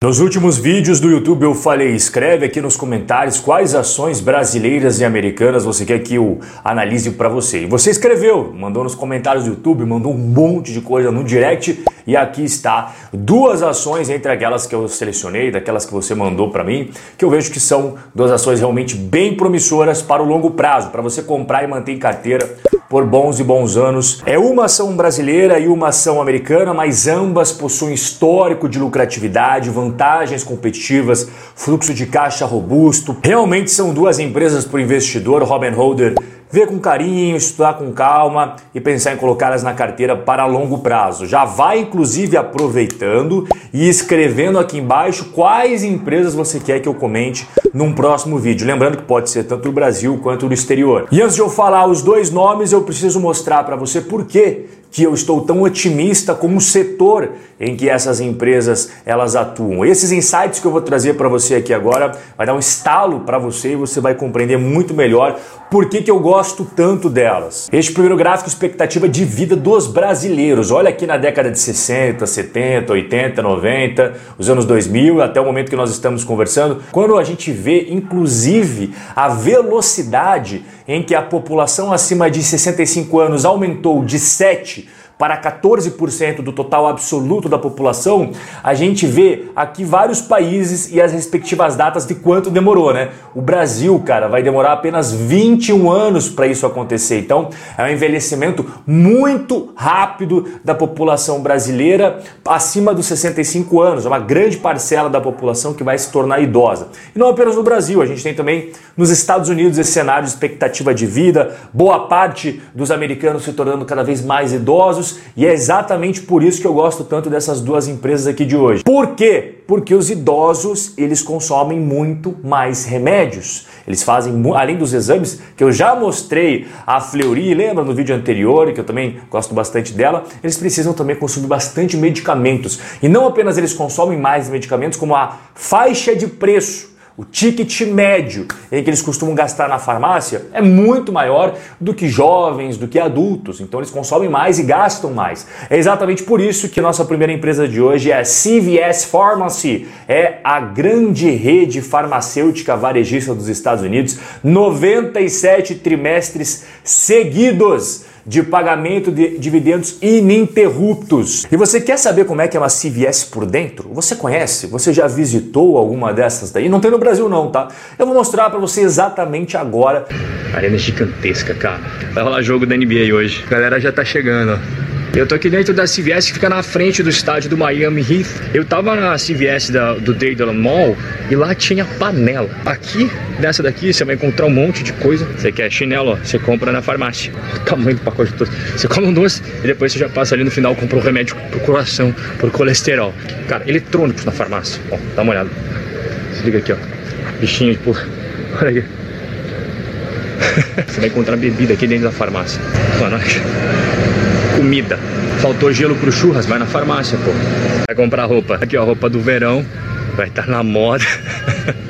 Nos últimos vídeos do YouTube eu falei, escreve aqui nos comentários quais ações brasileiras e americanas você quer que eu analise para você. E você escreveu, mandou nos comentários do YouTube, mandou um monte de coisa no direct e aqui está duas ações entre aquelas que eu selecionei, daquelas que você mandou para mim, que eu vejo que são duas ações realmente bem promissoras para o longo prazo, para você comprar e manter em carteira por bons e bons anos. É uma ação brasileira e uma ação americana, mas ambas possuem histórico de lucratividade, vantagens competitivas, fluxo de caixa robusto. Realmente são duas empresas para o investidor, Robin Holder ver com carinho, estudar com calma e pensar em colocá-las na carteira para longo prazo. Já vai inclusive aproveitando e escrevendo aqui embaixo quais empresas você quer que eu comente num próximo vídeo. Lembrando que pode ser tanto no Brasil quanto no exterior. E antes de eu falar os dois nomes, eu preciso mostrar para você por que que eu estou tão otimista como o setor em que essas empresas elas atuam. Esses insights que eu vou trazer para você aqui agora vai dar um estalo para você e você vai compreender muito melhor por que, que eu gosto tanto delas. Este primeiro gráfico expectativa de vida dos brasileiros. Olha aqui na década de 60, 70, 80, 90, os anos 2000 até o momento que nós estamos conversando, quando a gente vê inclusive a velocidade em que a população acima de 65 anos aumentou de 7 para 14% do total absoluto da população, a gente vê aqui vários países e as respectivas datas de quanto demorou, né? O Brasil, cara, vai demorar apenas 21 anos para isso acontecer. Então, é um envelhecimento muito rápido da população brasileira acima dos 65 anos, é uma grande parcela da população que vai se tornar idosa. E não apenas no Brasil, a gente tem também nos Estados Unidos esse cenário de expectativa de vida, boa parte dos americanos se tornando cada vez mais idosos e é exatamente por isso que eu gosto tanto dessas duas empresas aqui de hoje. Por quê? Porque os idosos, eles consomem muito mais remédios. Eles fazem, além dos exames, que eu já mostrei a Fleury, lembra no vídeo anterior, que eu também gosto bastante dela, eles precisam também consumir bastante medicamentos. E não apenas eles consomem mais medicamentos, como a faixa de preço o ticket médio em que eles costumam gastar na farmácia é muito maior do que jovens, do que adultos. Então eles consomem mais e gastam mais. É exatamente por isso que nossa primeira empresa de hoje é a CVS Pharmacy. É a grande rede farmacêutica varejista dos Estados Unidos. 97 trimestres seguidos de pagamento de dividendos ininterruptos. E você quer saber como é que é uma CVS por dentro? Você conhece? Você já visitou alguma dessas daí? Não tem no Brasil não, tá? Eu vou mostrar para você exatamente agora. Arena gigantesca, cara. Vai rolar jogo da NBA hoje. A galera já tá chegando, ó. Eu tô aqui dentro da CVS que fica na frente do estádio do Miami Heath. Eu tava na CVS da, do Daedalus Mall e lá tinha panela. Aqui, nessa daqui, você vai encontrar um monte de coisa. Você quer chinelo, ó, você compra na farmácia. O tamanho do pacote todo. Você come um doce e depois você já passa ali no final compra um remédio pro coração, pro colesterol. Cara, eletrônicos na farmácia. Ó, dá uma olhada. Se liga aqui, ó. Bichinho de porra. Olha aqui. você vai encontrar bebida aqui dentro da farmácia. Mano, comida. Faltou gelo pro churras, vai na farmácia, pô. Vai comprar roupa. Aqui, ó, roupa do verão. Vai estar tá na moda.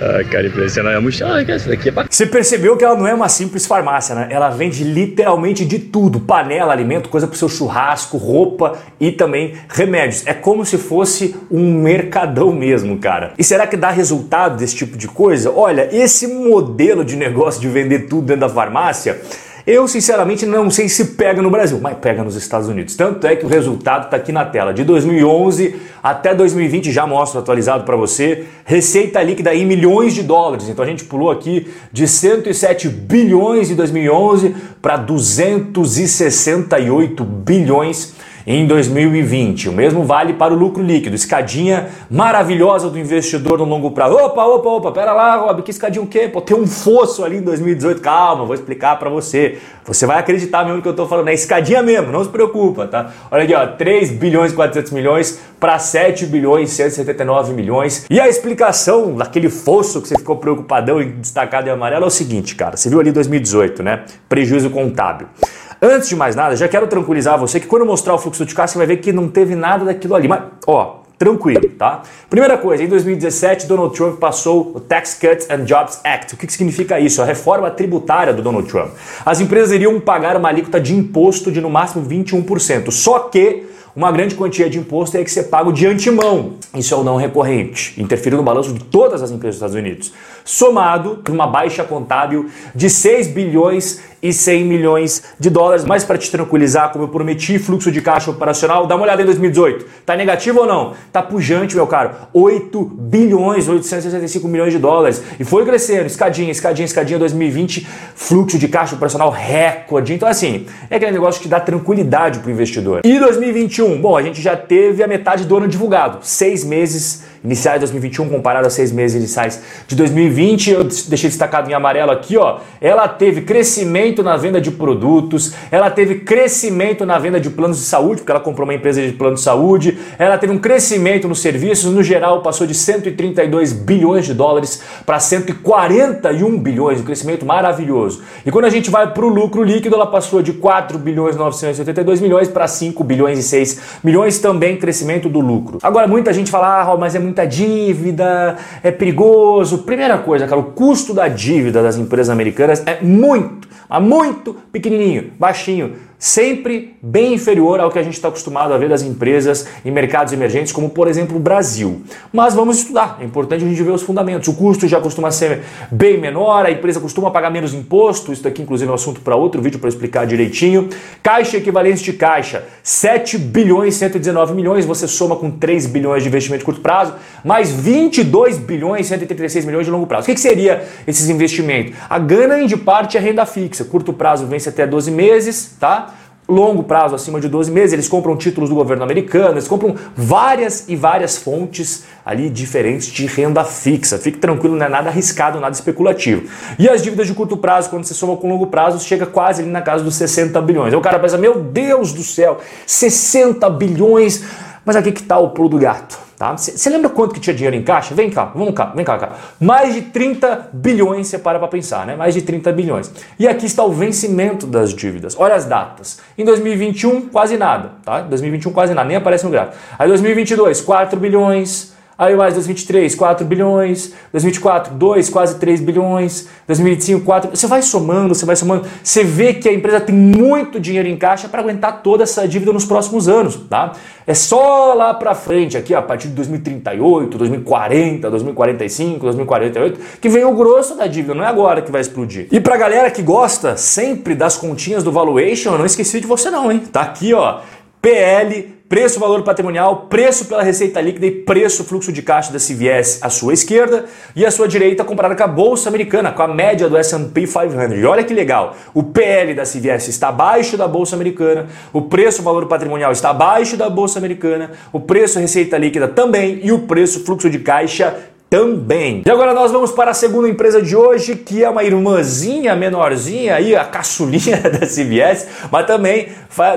Ai, cara, impressionante. A mochila, essa daqui é bacana. Você percebeu que ela não é uma simples farmácia, né? Ela vende literalmente de tudo: panela, alimento, coisa pro seu churrasco, roupa e também remédios. É como se fosse um mercadão mesmo, cara. E será que dá resultado desse tipo de coisa? Olha, esse modelo de negócio de vender tudo dentro da farmácia eu, sinceramente, não sei se pega no Brasil, mas pega nos Estados Unidos. Tanto é que o resultado está aqui na tela. De 2011 até 2020, já mostro atualizado para você, receita líquida em milhões de dólares. Então a gente pulou aqui de 107 bilhões em 2011 para 268 bilhões em 2020. O mesmo vale para o lucro líquido. Escadinha maravilhosa do investidor no longo prazo. Opa, opa, opa, pera lá, Rob, que escadinha o quê? Pô, tem um fosso ali em 2018. Calma, vou explicar para você. Você vai acreditar mesmo que eu tô falando. É escadinha mesmo, não se preocupa, tá? Olha aqui, ó, 3 bilhões e 400 milhões para 7 bilhões e 179 milhões. E a explicação daquele fosso que você ficou preocupadão e destacado em amarelo é o seguinte, cara. Você viu ali 2018, né? Prejuízo contábil. Antes de mais nada, já quero tranquilizar você que quando eu mostrar o fluxo de caixa, você vai ver que não teve nada daquilo ali. Mas, ó, tranquilo, tá? Primeira coisa, em 2017, Donald Trump passou o Tax Cuts and Jobs Act. O que, que significa isso? A reforma tributária do Donald Trump. As empresas iriam pagar uma alíquota de imposto de no máximo 21%. Só que uma grande quantia de imposto tem que ser pago de antemão. Isso é o não recorrente, interferindo no balanço de todas as empresas dos Estados Unidos. Somado com uma baixa contábil de 6 bilhões e 100 milhões de dólares. Mas para te tranquilizar, como eu prometi, fluxo de caixa operacional, dá uma olhada em 2018. Tá negativo ou não? Tá pujante, meu caro. 8 bilhões, 865 milhões de dólares. E foi crescendo, escadinha, escadinha, escadinha, 2020, fluxo de caixa operacional recorde. Então, assim, é aquele negócio que dá tranquilidade para o investidor. E 2021? Bom, a gente já teve a metade do ano divulgado. Seis meses iniciais de 2021 comparado a seis meses iniciais de 2020. Eu deixei destacado em amarelo aqui, ó. Ela teve crescimento na venda de produtos, ela teve crescimento na venda de planos de saúde, porque ela comprou uma empresa de plano de saúde, ela teve um crescimento nos serviços, no geral passou de 132 bilhões de dólares para 141 bilhões, um crescimento maravilhoso. E quando a gente vai para o lucro líquido, ela passou de 4 bilhões 982 milhões para 5 bilhões e 6 milhões, também crescimento do lucro. Agora muita gente fala, ah, mas é muita dívida, é perigoso. Primeira coisa, cara, o custo da dívida das empresas americanas é muito, mas muito pequenininho, baixinho sempre bem inferior ao que a gente está acostumado a ver das empresas em mercados emergentes, como por exemplo o Brasil. Mas vamos estudar, é importante a gente ver os fundamentos. O custo já costuma ser bem menor, a empresa costuma pagar menos imposto, isso daqui inclusive é um assunto para outro vídeo para explicar direitinho. Caixa equivalente de caixa, 7 bilhões 119 milhões, você soma com 3 bilhões de investimento de curto prazo, mais 22 bilhões 136 milhões de longo prazo. O que, que seria esses investimentos? A grande parte é renda fixa, curto prazo vence até 12 meses, tá? Longo prazo, acima de 12 meses, eles compram títulos do governo americano, eles compram várias e várias fontes ali diferentes de renda fixa. Fique tranquilo, não é nada arriscado, nada especulativo. E as dívidas de curto prazo, quando você soma com longo prazo, chega quase ali na casa dos 60 bilhões. Aí o cara pensa, meu Deus do céu, 60 bilhões, mas aqui que está o pulo do gato. Tá? Você lembra quanto que tinha dinheiro em caixa? Vem cá, vamos cá, vem cá, cá. Mais de 30 bilhões, você para para pensar, né? Mais de 30 bilhões. E aqui está o vencimento das dívidas. Olha as datas. Em 2021, quase nada, tá? 2021 quase nada, nem aparece no gráfico. Aí 2022, 4 bilhões. Aí mais 2023, 4 bilhões, 2024, 2, quase 3 bilhões, 2025, 4. Você vai somando, você vai somando. Você vê que a empresa tem muito dinheiro em caixa para aguentar toda essa dívida nos próximos anos, tá? É só lá para frente, aqui a partir de 2038, 2040, 2045, 2048, que vem o grosso da dívida, não é agora que vai explodir. E pra galera que gosta sempre das continhas do valuation, eu não esqueci de você não, hein? Tá aqui, ó. PL preço valor patrimonial, preço pela receita líquida e preço fluxo de caixa da CVS à sua esquerda e à sua direita comparada com a bolsa americana, com a média do S&P 500. E olha que legal, o PL da CVS está abaixo da bolsa americana, o preço valor patrimonial está abaixo da bolsa americana, o preço receita líquida também e o preço fluxo de caixa também. E agora nós vamos para a segunda empresa de hoje, que é uma irmãzinha menorzinha aí, a caçulinha da CVS, mas também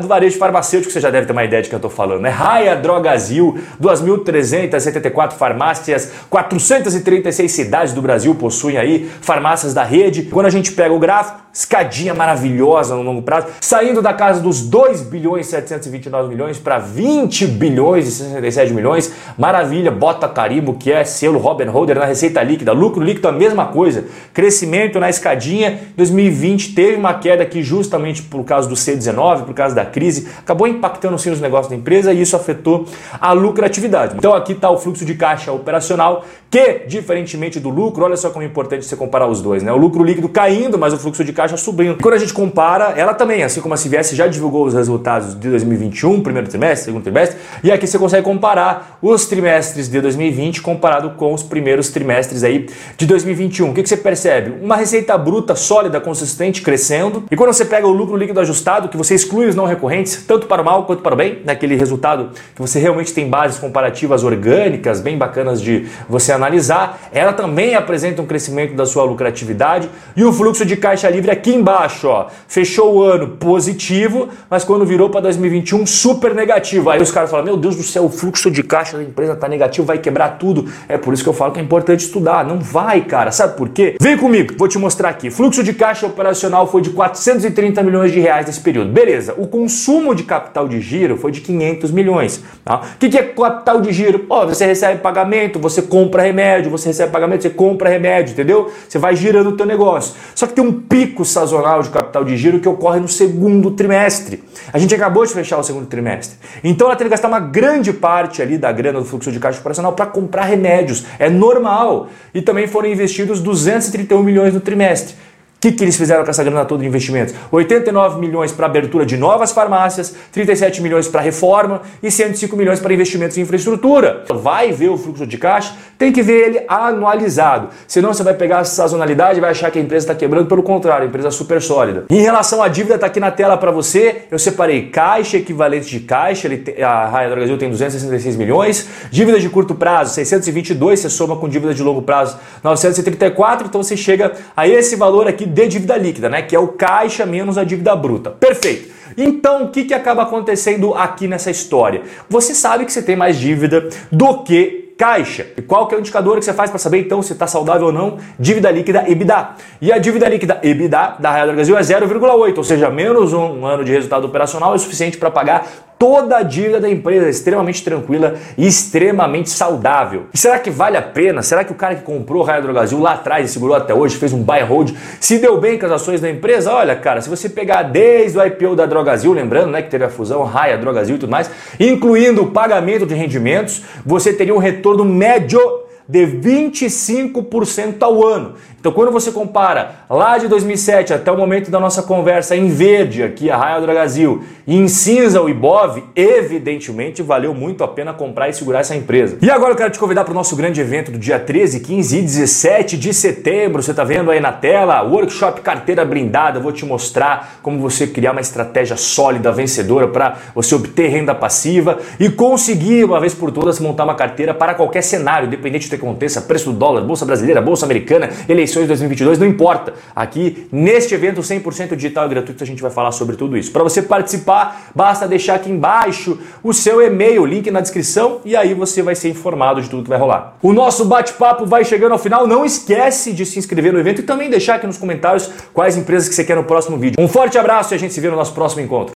do varejo farmacêutico, você já deve ter uma ideia de que eu estou falando, né? Raia Drogazil, 2.374 farmácias, 436 cidades do Brasil possuem aí farmácias da rede. Quando a gente pega o gráfico, escadinha maravilhosa no longo prazo, saindo da casa dos 2 bilhões 729 milhões para 20 bilhões e 67 milhões. Maravilha, bota carimbo, que é selo Robin Holder na receita líquida, lucro líquido a mesma coisa, crescimento na escadinha. 2020 teve uma queda aqui justamente por causa do C19, por causa da crise, acabou impactando sim os negócios da empresa e isso afetou a lucratividade. Então aqui está o fluxo de caixa operacional, que diferentemente do lucro, olha só como é importante você comparar os dois, né? O lucro líquido caindo, mas o fluxo de caixa subindo. Quando a gente compara, ela também, assim como a CVS já divulgou os resultados de 2021, primeiro trimestre, segundo trimestre, e aqui você consegue comparar os trimestres de 2020 comparado com os primeiros trimestres aí de 2021. O que, que você percebe? Uma receita bruta sólida, consistente, crescendo. E quando você pega o lucro líquido ajustado, que você exclui os não recorrentes, tanto para o mal quanto para o bem, naquele resultado que você realmente tem bases comparativas orgânicas, bem bacanas de você analisar, ela também apresenta um crescimento da sua lucratividade e o fluxo de caixa livre aqui embaixo, ó, fechou o ano positivo, mas quando virou para 2021, super negativo. Aí os caras falam: Meu Deus do céu, o fluxo de caixa da empresa tá negativo, vai quebrar tudo. É por isso que eu falo que é importante estudar. Não vai, cara. Sabe por quê? Vem comigo, vou te mostrar aqui. Fluxo de caixa operacional foi de 430 milhões de reais nesse período. Beleza, o consumo de capital de giro foi de 500 milhões. Tá? O que é capital de giro? Pô, você recebe pagamento, você compra remédio, você recebe pagamento, você compra remédio, entendeu? Você vai girando o teu negócio. Só que tem um pico sazonal de capital capital de giro que ocorre no segundo trimestre. A gente acabou de fechar o segundo trimestre. Então ela teve que gastar uma grande parte ali da grana do fluxo de caixa operacional para comprar remédios. É normal. E também foram investidos 231 milhões no trimestre. O que, que eles fizeram com essa grana toda de investimentos? 89 milhões para abertura de novas farmácias, 37 milhões para reforma e 105 milhões para investimentos em infraestrutura. Vai ver o fluxo de caixa, tem que ver ele anualizado. Senão você vai pegar a sazonalidade e vai achar que a empresa está quebrando. Pelo contrário, a empresa é super sólida. Em relação à dívida, está aqui na tela para você. Eu separei caixa, equivalente de caixa. a Raia do Brasil tem 266 milhões. Dívida de curto prazo, 622. Você soma com dívida de longo prazo, 934. Então você chega a esse valor aqui de dívida líquida, né? Que é o caixa menos a dívida bruta. Perfeito. Então, o que, que acaba acontecendo aqui nessa história? Você sabe que você tem mais dívida do que caixa. E qual que é o indicador que você faz para saber então se está saudável ou não? Dívida líquida EBITDA. E a dívida líquida EBITDA da Real do Brasil é 0,8, ou seja, menos um ano de resultado operacional é suficiente para pagar toda a dívida da empresa, extremamente tranquila e extremamente saudável. E será que vale a pena? Será que o cara que comprou Raia Drogasil lá atrás e segurou até hoje, fez um buy hold, se deu bem com as ações da empresa? Olha, cara, se você pegar desde o IPO da Drogazil, lembrando né, que teve a fusão Raia, Drogazil e tudo mais, incluindo o pagamento de rendimentos, você teria um retorno médio de 25% ao ano. Então, quando você compara lá de 2007 até o momento da nossa conversa em verde, aqui a Raia do Brasil, e em cinza o Ibov, evidentemente valeu muito a pena comprar e segurar essa empresa. E agora eu quero te convidar para o nosso grande evento do dia 13, 15 e 17 de setembro. Você está vendo aí na tela, workshop carteira blindada. Eu vou te mostrar como você criar uma estratégia sólida, vencedora para você obter renda passiva e conseguir, uma vez por todas, montar uma carteira para qualquer cenário, independente do que aconteça, preço do dólar, bolsa brasileira, bolsa americana, eleições eleições 2022, não importa. Aqui, neste evento 100% digital e gratuito, a gente vai falar sobre tudo isso. Para você participar, basta deixar aqui embaixo o seu e-mail, link na descrição, e aí você vai ser informado de tudo que vai rolar. O nosso bate-papo vai chegando ao final. Não esquece de se inscrever no evento e também deixar aqui nos comentários quais empresas que você quer no próximo vídeo. Um forte abraço e a gente se vê no nosso próximo encontro.